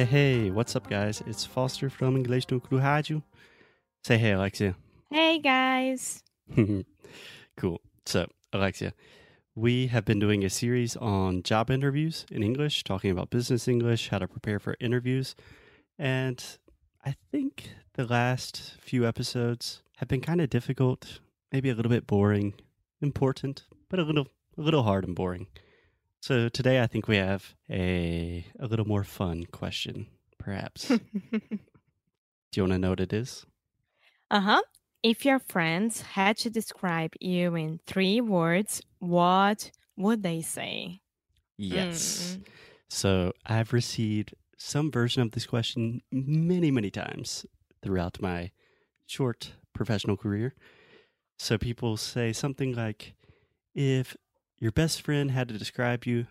Hey, hey, what's up, guys? It's Foster from Inglês no Cru Rádio. Say hey, Alexia. Hey guys. cool. So, Alexia, we have been doing a series on job interviews in English, talking about business English, how to prepare for interviews. And I think the last few episodes have been kind of difficult, maybe a little bit boring, important, but a little a little hard and boring. So today I think we have a a little more fun question, perhaps. Do you want to know what it is? Uh huh. If your friends had to describe you in three words, what would they say? Yes. Mm. So I've received some version of this question many, many times throughout my short professional career. So people say something like, if your best friend had to describe you,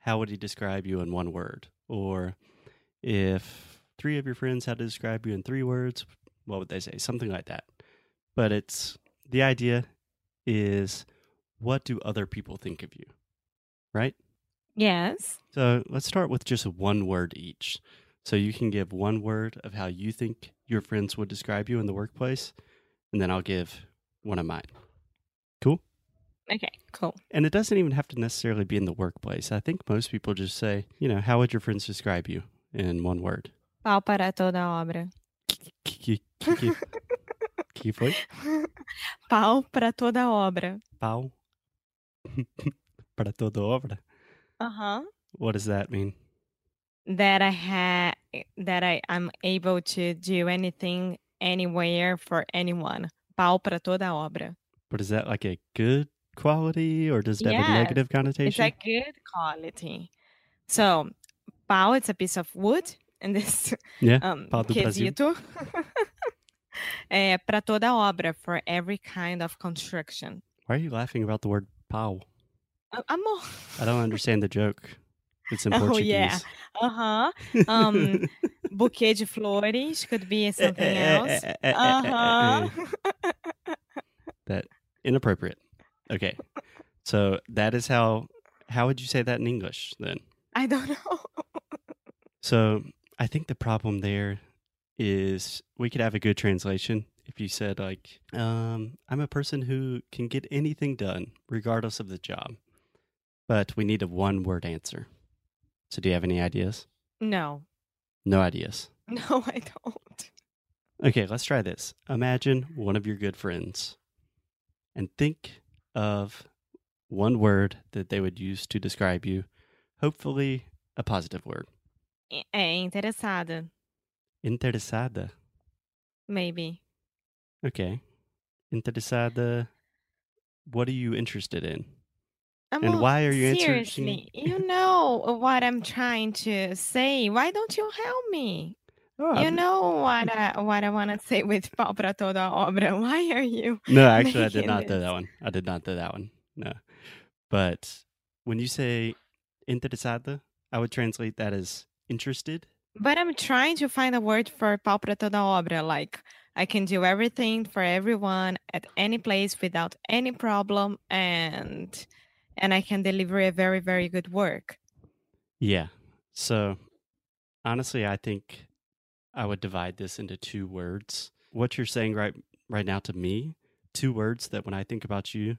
how would he describe you in one word? Or if three of your friends had to describe you in three words, what would they say? Something like that. But it's the idea is what do other people think of you? Right? Yes. So let's start with just one word each. So you can give one word of how you think your friends would describe you in the workplace, and then I'll give one of mine. Cool? Okay, cool. And it doesn't even have to necessarily be in the workplace. I think most people just say, you know, how would your friends describe you in one word? Pau para toda obra. Que, que, que, que foi? Pau para toda obra. Pau. Para toda obra. Uh huh. What does that mean? That I had that I am able to do anything anywhere for anyone. Pau para toda obra. But is that like a good quality or does it have a negative It's connotation? a good quality. So, pau it's a piece of wood in this yeah. um, Pau do quesito. Eh, é, para toda obra, for every kind of construction. Why are you laughing about the word pau? Amor. I don't understand the joke. It's in Oh, Portuguese. yeah. Uh-huh. Um, buquê de flores could be something else. Uh-huh. That inappropriate. Okay. So that is how how would you say that in English then? I don't know. So I think the problem there is we could have a good translation if you said like, um, I'm a person who can get anything done regardless of the job. But we need a one word answer. So do you have any ideas? No. No ideas. No, I don't. Okay, let's try this. Imagine one of your good friends and think of one word that they would use to describe you, hopefully a positive word. É interessada. Interessada. Maybe. Okay. Interessada. What are you interested in? Amor, why are you answering- seriously, you know what I'm trying to say. Why don't you help me? Oh, You know what I, what I want to say with pau para toda obra. Why are you? No, actually, I did not do that one. I did not do that one. No. But when you say interessada, I would translate that as interested. But I'm trying to find a word for pau para toda obra. Like I can do everything for everyone at any place without any problem, and and I can deliver a very very good work. Yeah. So honestly, I think I would divide this into two words. What you're saying right right now to me, two words that when I think about you,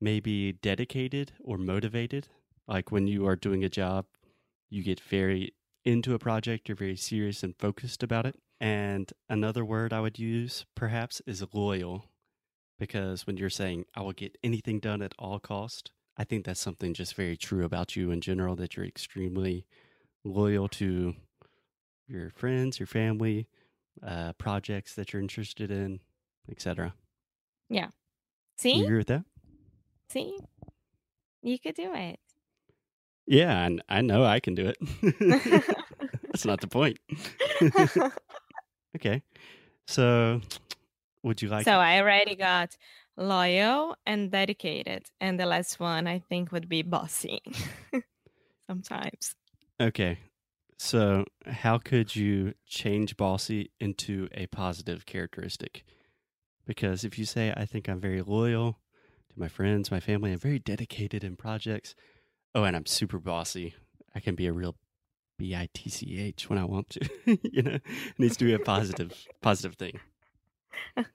may be dedicated or motivated. Like when you are doing a job, you get very into a project, you're very serious and focused about it. And another word I would use perhaps is loyal. Because when you're saying I will get anything done at all cost, I think that's something just very true about you in general that you're extremely loyal to your friends, your family, uh, projects that you're interested in, etc. Yeah. See? You agree with that? See? You could do it. Yeah, and I know I can do it. That's not the point. okay. So, would you like so I already got loyal and dedicated. And the last one I think would be bossy. Sometimes. Okay. So, how could you change bossy into a positive characteristic? Because if you say, I think I'm very loyal to my friends, my family, I'm very dedicated in projects. Oh, and I'm super bossy. I can be a real B I T C H when I want to. you know, it needs to be a positive, positive thing.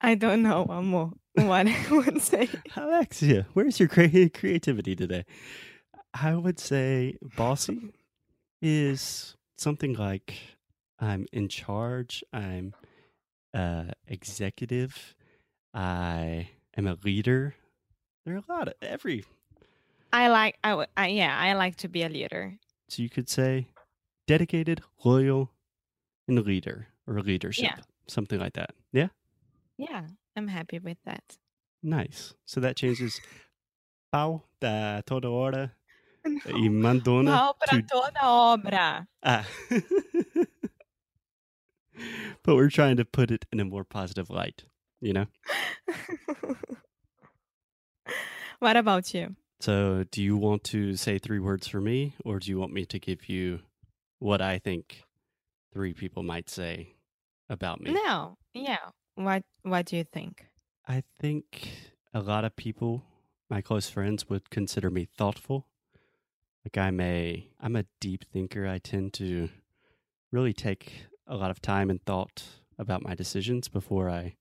I don't know, amor, I would say. Alexia, where's your cre- creativity today? I would say bossy is something like I'm in charge, I'm uh, executive, I am a leader. There are a lot of every. I like I, I, w- I yeah, I like to be a leader. So you could say dedicated, loyal, and leader or leadership, Yeah. something like that. Yeah, Yeah, I'm happy with that. nice. So that changes pau da toda hora e mandona Pau pra to toda obra. ah. but we're trying to put it in a more positive light, you know. what about you? So, do you want to say three words for me, or do you want me to give you what I think three people might say about me? No. Yeah. What what do you think? I think a lot of people, my close friends, would consider me thoughtful. Like I'm a I'm a deep thinker. I tend to really take a lot of time and thought about my decisions before I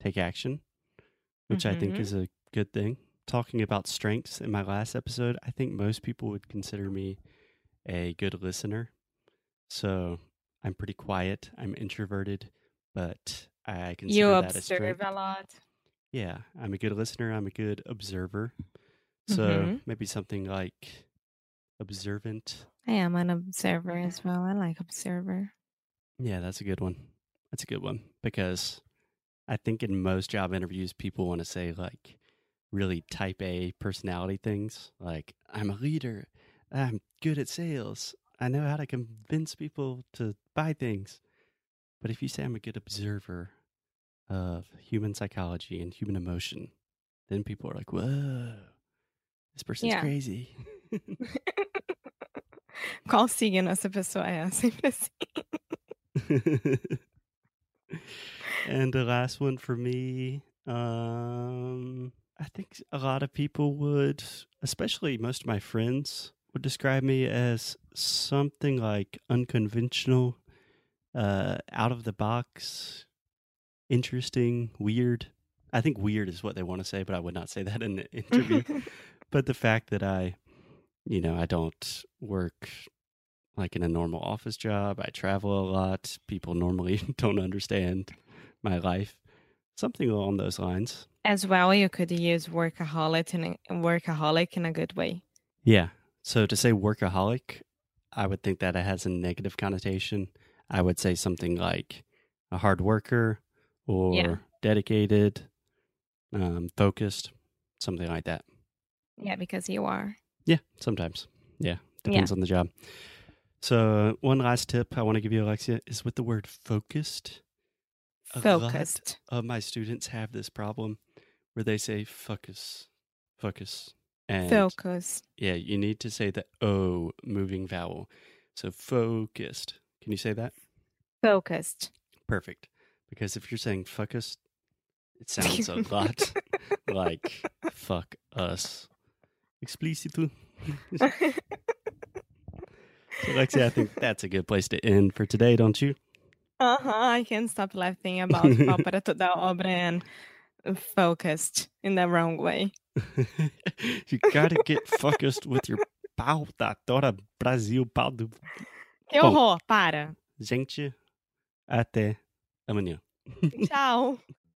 take action, which I think Mhm. is a good thing. Talking about strengths in my last episode, I think most people would consider me a good listener. So I'm pretty quiet. I'm introverted, but I consider You that a observe strength. a lot. Yeah, I'm a good listener. I'm a good observer. So Mhm. maybe something like observant. I am an observer as well. I like observer. Yeah, that's a good one. That's a good one because I think in most job interviews, people want to say like really type A personality things like, I'm a leader. I'm good at sales. I know how to convince people to buy things. But if you say I'm a good observer of human psychology and human emotion, then people are like, whoa, this person's Yeah. crazy. Qual signo essa pessoa é? Sempre assim. and the last one for me, um, I think a lot of people would, especially most of my friends, would describe me as something like unconventional, uh, out of the box, interesting, weird. I think weird is what they want to say, but I would not say that in an interview. but the fact that I, you know, I don't work like in a normal office job, I travel a lot. People normally don't understand my life. Something along those lines. As well, you could use workaholic in a, workaholic in a good way. Yeah. So to say workaholic, I would think that it has a negative connotation. I would say something like a hard worker or Yeah. dedicated, um, focused, something like that. Yeah, because you are. Yeah, sometimes. Yeah, depends on the job. So, one last tip I want to give you, Alexia, is with the word focused. A lot Focused. of my students have this problem where they say focus, focus. And Focus. yeah, you need to say the O moving vowel. So, focused. Can you say that? Focused. Perfect. Because if you're saying focused, it sounds a lot like fuck us. Explicito. So, Alexia, I think that's a good place to end for today, don't you? Uh-huh. I can't stop laughing about para toda obra and focused in the wrong way. you gotta get focused with your pau da Dora Brasil pau do Que Bom. horror. Para. gente. Até amanhã. 下哦。